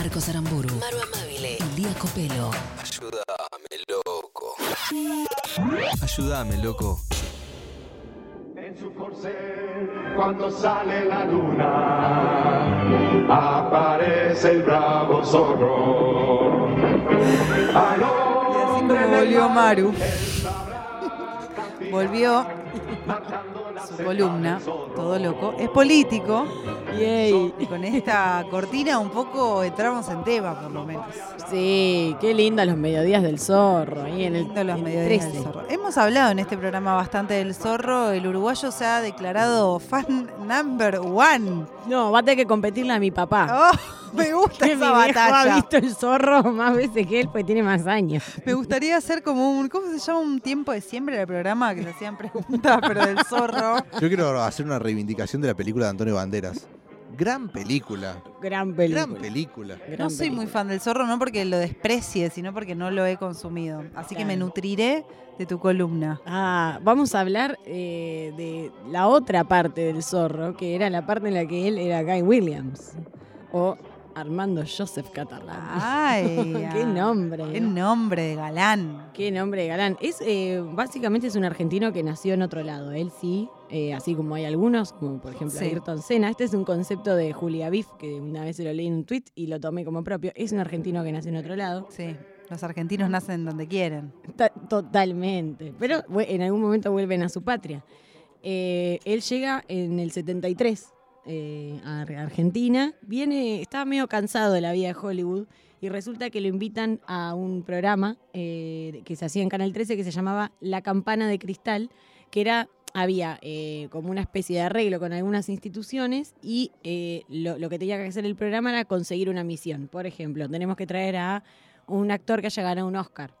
Marcos Aramburu, Maru Amabile, Lía Copelo. Ayúdame, loco. Ayúdame, loco. En su corcel, cuando sale la luna, aparece el bravo zorro. Al Y así hombre como volvió mar, Maru, volvió su columna, todo loco. Es político. Yay. Y con esta cortina un poco entramos en tema, por lo menos. Sí, qué linda los mediodías del zorro. Ahí en el, Lindo los en el mediodías del 13. zorro. Hemos hablado en este programa bastante del zorro. El uruguayo se ha declarado fan number one. No, va a tener que competirle a mi papá. Oh, me gusta Que mi esa viejo ha batalla. visto el zorro más veces que él, pues tiene más años. Me gustaría hacer como un, ¿cómo se llama? Un tiempo de siembra del programa que se hacían preguntas, pero del zorro. Yo quiero hacer una reivindicación de la película de Antonio Banderas. Gran película. Gran película. Gran película. Gran No soy muy fan del zorro, no porque lo desprecie, sino porque no lo he consumido. Así que me nutriré de tu columna. Ah, vamos a hablar eh, de la otra parte del zorro, que era la parte en la que él era Guy Williams. O Armando Joseph Catalán. Ay, Qué nombre. Qué nombre de galán. Qué nombre de galán. Es, eh, básicamente es un argentino que nació en otro lado. Él sí, eh, así como hay algunos, como por ejemplo Sí. Ayrton Senna. Este es un concepto de Julia Biff, que una vez se lo leí en un tweet y lo tomé como propio. Es un argentino que nació en otro lado. Sí, los argentinos nacen donde quieren. Ta- totalmente. Pero en algún momento vuelven a su patria. Eh, él llega en el 73 eh, a Ar- Argentina. Viene, estaba medio cansado de la vida de Hollywood y resulta que lo invitan a un programa eh, que se hacía en Canal 13 que se llamaba La Campana de Cristal, que era había eh, como una especie de arreglo con algunas instituciones y lo, lo que tenía que hacer el programa era conseguir una misión. Por ejemplo, tenemos que traer a un actor que haya ganado un Oscar.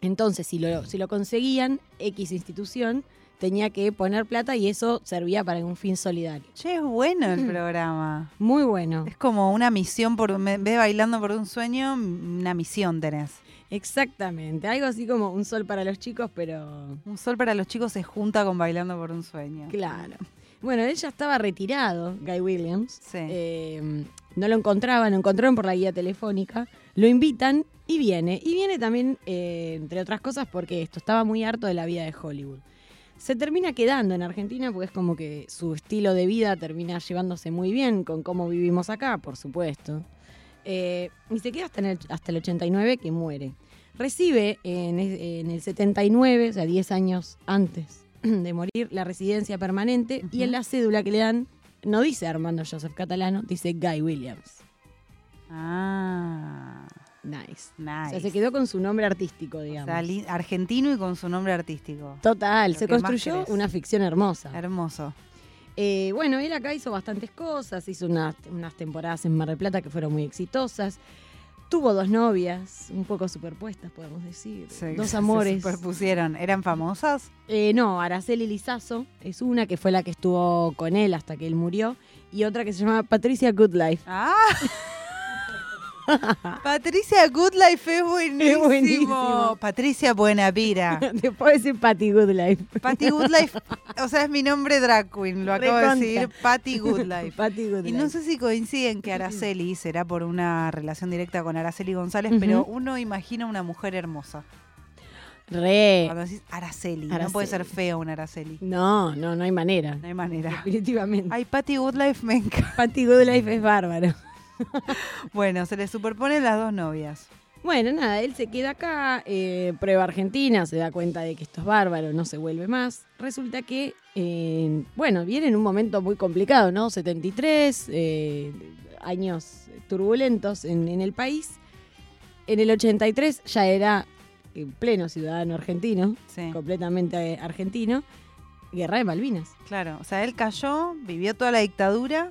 Entonces, si lo, si lo conseguían, X institución tenía que poner plata y eso servía para un fin solidario. Che, es bueno el programa. Muy bueno. Es como una misión, por de bailando por un sueño, una misión tenés. Exactamente. Algo así como un sol para los chicos, pero Un sol para los chicos se junta con bailando por un sueño. claro. Bueno, él ya estaba retirado, Guy Williams. Sí. Eh, no lo encontraban, lo encontraron por la guía telefónica. Lo invitan y viene. Y viene también, eh, entre otras cosas, porque esto estaba muy harto de la vida de Hollywood. Se termina quedando en Argentina porque es como que su estilo de vida termina llevándose muy bien con cómo vivimos acá, por supuesto. Eh, y se queda hasta, en el, hasta el 89 que muere. Recibe en, en el 79, o sea, 10 años antes de morir, la residencia permanente y en la cédula que le dan no dice Armando Joseph Catalano, dice Guy Williams. Ah, Nice. nice. O sea, se quedó con su nombre artístico, O digamos. sea, li- argentino y con su nombre artístico. Total, Lo se construyó una ficción hermosa. Hermoso. Eh, bueno, él acá hizo bastantes cosas, hizo unas, unas temporadas en Mar del Plata que fueron muy exitosas. Tuvo dos novias, un poco superpuestas, podemos decir. Dos se amores. superpusieron. ¿Eran famosas? Eh, no, Araceli Lizazo es una que fue la que estuvo con él hasta que él murió. Y otra que se llama Patricia Goodlife. ¡Ah! Patricia Goodlife es buenísimo. buenísimo. Patricia Buenavira. Te puedo decir Patty Goodlife. Patty Goodlife, o sea, es mi nombre drag queen, lo acabo de decir, Patty Goodlife. Patty Y Goodlife. no sé si coinciden que Araceli será por una relación directa con Araceli González, pero uno imagina una mujer hermosa. Re. Cuando decís Araceli, no puede ser fea una Araceli. No, no, no hay manera. No hay manera. Definitivamente. Ay, Patty Goodlife me encanta. Patty Goodlife es bárbaro. Bueno, se le superponen las dos novias. Bueno, nada, él se queda acá, eh, prueba Argentina, se da cuenta de que esto es bárbaro, no se vuelve más. Resulta que, eh, bueno, viene en un momento muy complicado, ¿no? 73, eh, años turbulentos en, en el país. En el 83 ya era pleno ciudadano argentino, Sí. completamente argentino. Guerra de Malvinas. Claro, o sea, él cayó, vivió toda la dictadura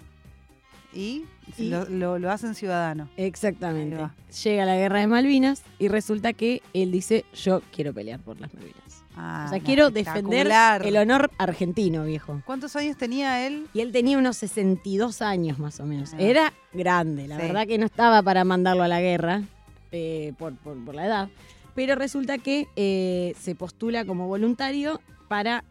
y, Y- Lo, lo- lo hacen ciudadano. Exactamente. Llega la guerra de Malvinas y resulta que él dice, yo quiero pelear por las Malvinas. Ah, o sea, no, quiero defender el honor argentino, viejo. ¿Cuántos años tenía él? Y él tenía unos 62 años más o menos. Ah. Era grande, la Sí. verdad que no estaba para mandarlo a la guerra eh, por, por- por la edad. Pero resulta que eh, se postula como voluntario para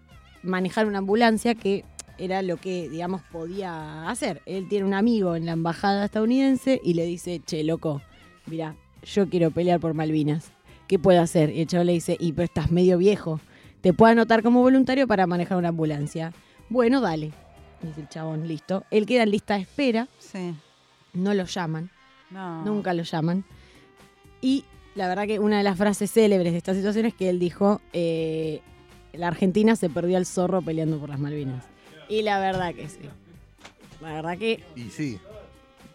manejar una ambulancia que era lo que, digamos, podía hacer. Él tiene un amigo en la embajada estadounidense y le dice, che, loco, mira, yo quiero pelear por Malvinas. ¿Qué puedo hacer? Y el chavo le dice, y pero estás medio viejo. Te puedo anotar como voluntario para manejar una ambulancia. Bueno, dale. Dice el chabón, listo. Él queda en lista de espera, Sí. no lo llaman. No. Nunca lo llaman. Y la verdad que una de las frases célebres de esta situación es que él dijo, eh, la Argentina se perdió al zorro peleando por las Malvinas. Y la verdad que sí. La verdad que Y sí.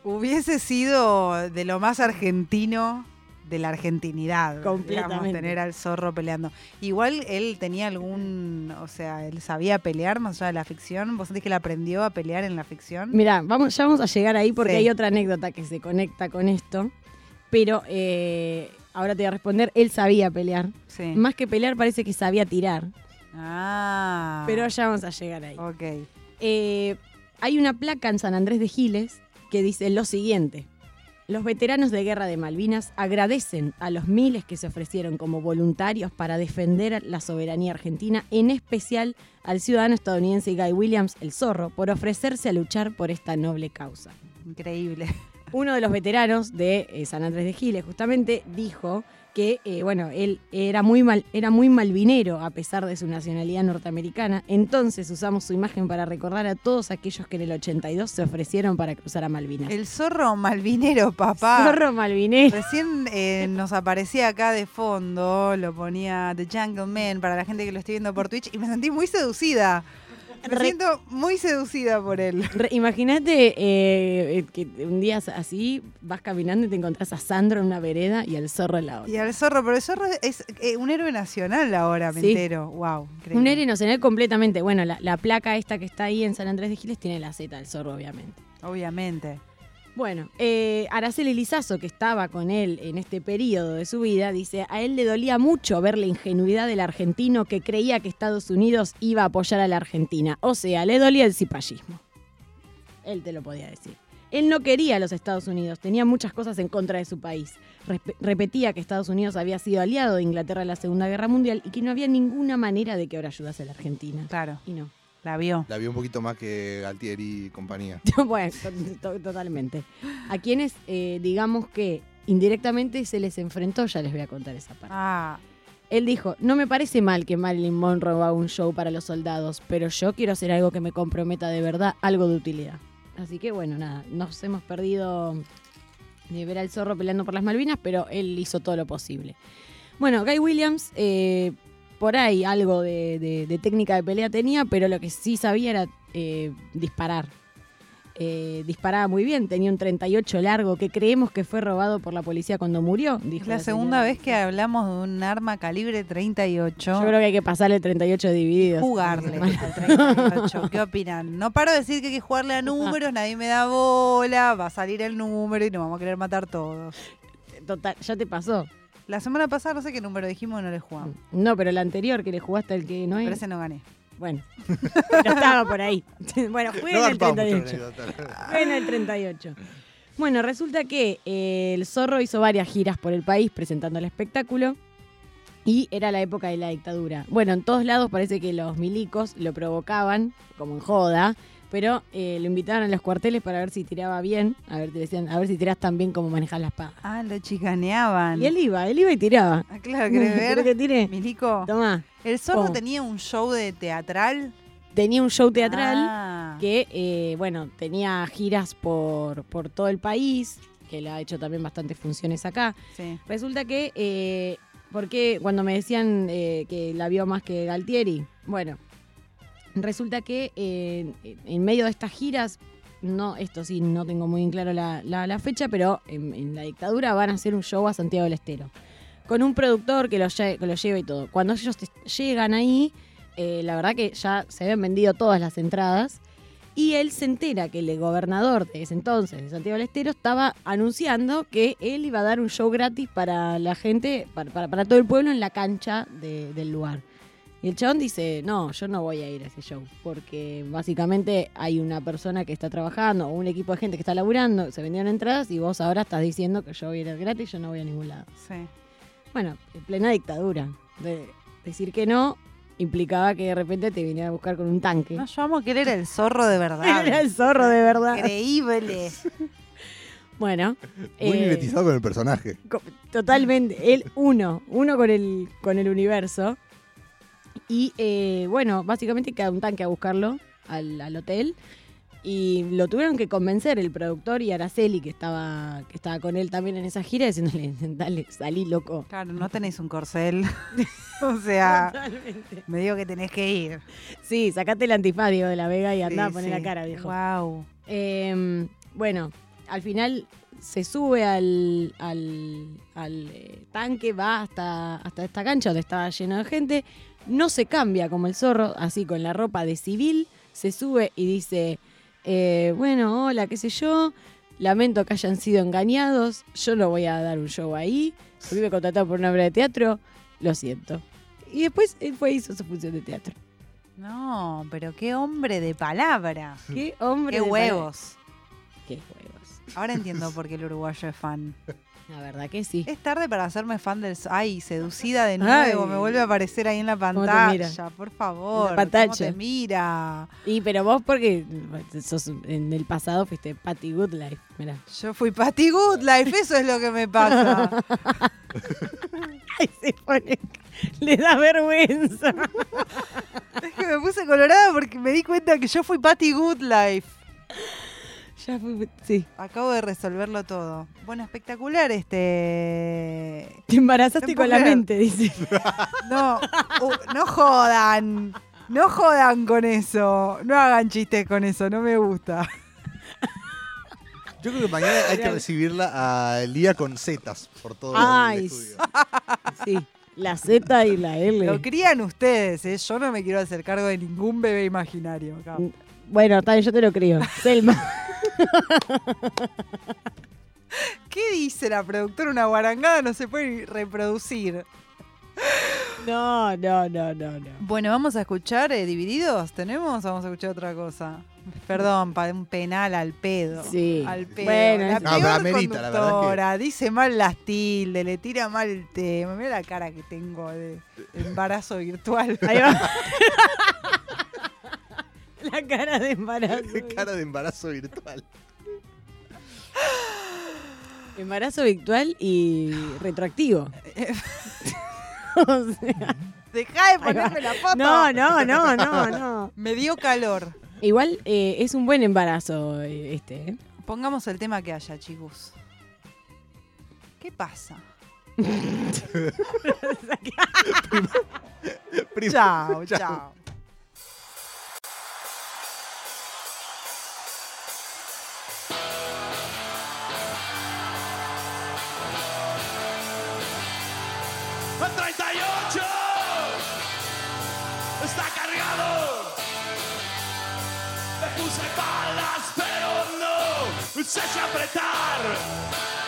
Hubiese sido de lo más argentino de la argentinidad. digamos, Completamente. tener al zorro peleando. Igual él tenía algún. O sea, él sabía pelear más allá de la ficción. ¿Vos sentís que él aprendió a pelear en la ficción? Mira, vamos, ya vamos a llegar ahí porque Sí. hay otra anécdota que se conecta con esto. Pero eh, ahora te voy a responder, él sabía pelear. Sí. Más que pelear parece que sabía tirar. Ah. Pero ya vamos a llegar ahí. Ok. Eh, hay una placa en San Andrés de Giles que dice lo siguiente. Los veteranos de guerra de Malvinas agradecen a los miles que se ofrecieron como voluntarios para defender la soberanía argentina, en especial al ciudadano estadounidense Guy Williams, el zorro, por ofrecerse a luchar por esta noble causa. Increíble. Uno de los veteranos de eh, San Andrés de Giles justamente dijo que eh, bueno, él era muy, mal, era muy malvinero a pesar de su nacionalidad norteamericana. Entonces usamos su imagen para recordar a todos aquellos que en el 82 se ofrecieron para cruzar a Malvinas. El zorro malvinero, papá. zorro malvinero. Recién eh, nos aparecía acá de fondo, lo ponía The Jungle Man para la gente que lo esté viendo por Twitch y me sentí muy seducida. Me siento muy seducida por él. Imagínate eh, eh, que un día así vas caminando y te encontrás a Sandro en una vereda y al zorro en la otra. Y al zorro, pero el zorro es eh, un héroe nacional ahora, me Sí. entero. Wow, increíble. Un héroe nacional completamente. Bueno, la, la placa esta que está ahí en San Andrés de Giles tiene la Z del zorro, obviamente. Obviamente. Bueno, eh, Araceli Lizazo, que estaba con él en este periodo de su vida, dice, a él le dolía mucho ver la ingenuidad del argentino que creía que Estados Unidos iba a apoyar a la Argentina. O sea, le dolía el cipallismo. Él te lo podía decir. Él no quería a los Estados Unidos, tenía muchas cosas en contra de su país. Respe- repetía que Estados Unidos había sido aliado de Inglaterra en la Segunda Guerra Mundial y que no había ninguna manera de que ahora ayudase a la Argentina. Claro, Y no. La vio. La vi un poquito más que Galtieri y compañía. bueno, to- to- totalmente. A quienes, eh, digamos que indirectamente se les enfrentó, ya les voy a contar esa parte. Ah, Él dijo, no me parece mal que Marilyn Monroe haga un show para los soldados, pero yo quiero hacer algo que me comprometa de verdad, algo de utilidad. Así que bueno, nada, nos hemos perdido de ver al zorro peleando por las Malvinas, pero él hizo todo lo posible. Bueno, Guy Williams, eh, por ahí algo de, de- de técnica de pelea tenía, pero lo que sí sabía era eh, disparar. Eh, disparaba muy bien, tenía un 38 largo que creemos que fue robado por la policía cuando murió. Dijo es la la segunda vez que hablamos de un arma calibre 38. Yo creo que hay que pasarle el 38 divididos. jugarle al 38. ¿Qué opinan? No paro de decir que hay que jugarle a números, nadie me da bola, va a salir el número y nos vamos a querer matar todos. Total, ya te pasó. La semana pasada no sé qué número dijimos no le jugamos. No, pero el anterior que le jugaste al que no Pero es. ese no gané. Bueno, pero estaba por ahí. bueno, fue No en el garpamos mucho 38. la anécdota. Fue en el 38. Bueno, resulta que eh, el zorro hizo varias giras por el país presentando el espectáculo. Y era la época de la dictadura. Bueno, en todos lados parece que los milicos lo provocaban, como en joda, pero eh, lo invitaban a los cuarteles para ver si tiraba bien, a ver, te decían, a ver si tirás tan bien como manejas la espada. Ah, lo chicaneaban. Y él iba, él iba y tiraba. Ah, claro, ¿querés ¿Querés ver? que tire? Milico. Tomá. El zorro Oh. tenía un show de teatral. Tenía un show teatral Ah. que, eh, bueno, tenía giras por, por todo el país, que le ha hecho también bastantes funciones acá. Sí. Resulta que, eh, porque cuando me decían eh, que la vio más que Galtieri, bueno, resulta que eh, en medio de estas giras, no, esto sí, no tengo muy en claro la, fecha, pero en, la dictadura van a hacer un show a Santiago del Estero. Con un productor que lo, lo lleva y todo. Cuando ellos llegan ahí, eh, la verdad que ya se habían vendido todas las entradas. Y él se entera que el gobernador de ese entonces, de Santiago del Estero, estaba anunciando que él iba a dar un show gratis para la gente, para, para- para todo el pueblo en la cancha de- del lugar. Y el chabón dice, no, yo no voy a ir a ese show, porque básicamente hay una persona que está trabajando o un equipo de gente que está laburando, se vendieron entradas y vos ahora estás diciendo que yo voy a ir gratis, yo no voy a ningún lado. Sí. Bueno, en plena dictadura. De decir que no implicaba que de repente te viniera a buscar con un tanque. No, yo amo que él era el zorro de verdad. Era el zorro de verdad. Increíble. Bueno, Muy eh, con el personaje. totalmente. Él uno, uno con el, con el universo. Y eh, bueno, básicamente queda un tanque a buscarlo al, al hotel. Y lo tuvieron que convencer el productor y Araceli, que estaba, que estaba con él también en esa gira, diciéndole, dale, salí loco. Claro, no tenéis un corcel. o sea, Totalmente. me digo que tenés que ir. Sí, sacate el antifaz, Diego de la Vega, y andá a Sí, poner sí. la cara, viejo. Wow. Eh, bueno, al final se sube al, al, al, eh, tanque, va hasta, hasta esta cancha donde estaba lleno de gente, no se cambia como el zorro, así con la ropa de civil, se sube y dice, eh, bueno, hola, qué sé yo, lamento que hayan sido engañados, yo no voy a dar un show ahí, fui contratado por una obra de teatro, lo siento. Y después él fue hizo su función de teatro. No, pero qué hombre de palabra. Qué hombre. Qué de huevos. Qué huevos. Ahora entiendo por qué el uruguayo es fan. La verdad que sí. Es tarde para hacerme fan del... Ay, seducida de Ay. nuevo. Me vuelve a aparecer ahí en la pantalla. Por favor. Pantalla. ¿Cómo te mira? Y pero vos porque sos, en el pasado fuiste Patty Goodlife, mirá. Yo fui Patty Goodlife. Eso es lo que me pasa. Ay, se pone, le da vergüenza. es que me puse colorada porque me di cuenta que yo fui Patty Goodlife. Ya fue, sí. Acabo de resolverlo todo. Bueno, espectacular este... Te embarazaste con la mente, dice. No, uh, no jodan. No jodan con eso. No hagan chistes con eso, no me gusta. Yo creo que mañana hay que recibirla a Lía con zetas por todo el Ay, estudio. Sí, la Z y la L. Lo crían ustedes, ¿eh? Yo no me quiero hacer cargo de ningún bebé imaginario. acá. Bueno, está bien, yo te lo creo. Selma. ¿Qué dice la productora? Una guarangada no se puede reproducir. No, no, no, no, no. Bueno, vamos a escuchar eh, divididos. ¿Tenemos? Vamos a escuchar otra cosa. Perdón, para un penal al pedo. Sí. Al pedo. Bueno, la es- No, peor amerita, la verdad que- conductora, dice mal las tildes, le tira mal el tema. Mira la cara que tengo de embarazo virtual. Ahí va. la cara de embarazo. Cara de embarazo virtual. Embarazo virtual y retroactivo. o sea, Deja de ponerme la foto. no, no, no, no, no. Me dio calor. Igual eh, es un buen embarazo eh, este. ¿eh? Pongamos el tema que haya, chicos. ¿Qué pasa? Chao, chao. Puse balas, pero no echa a apretar.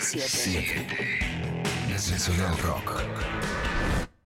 7. Nacional Rock.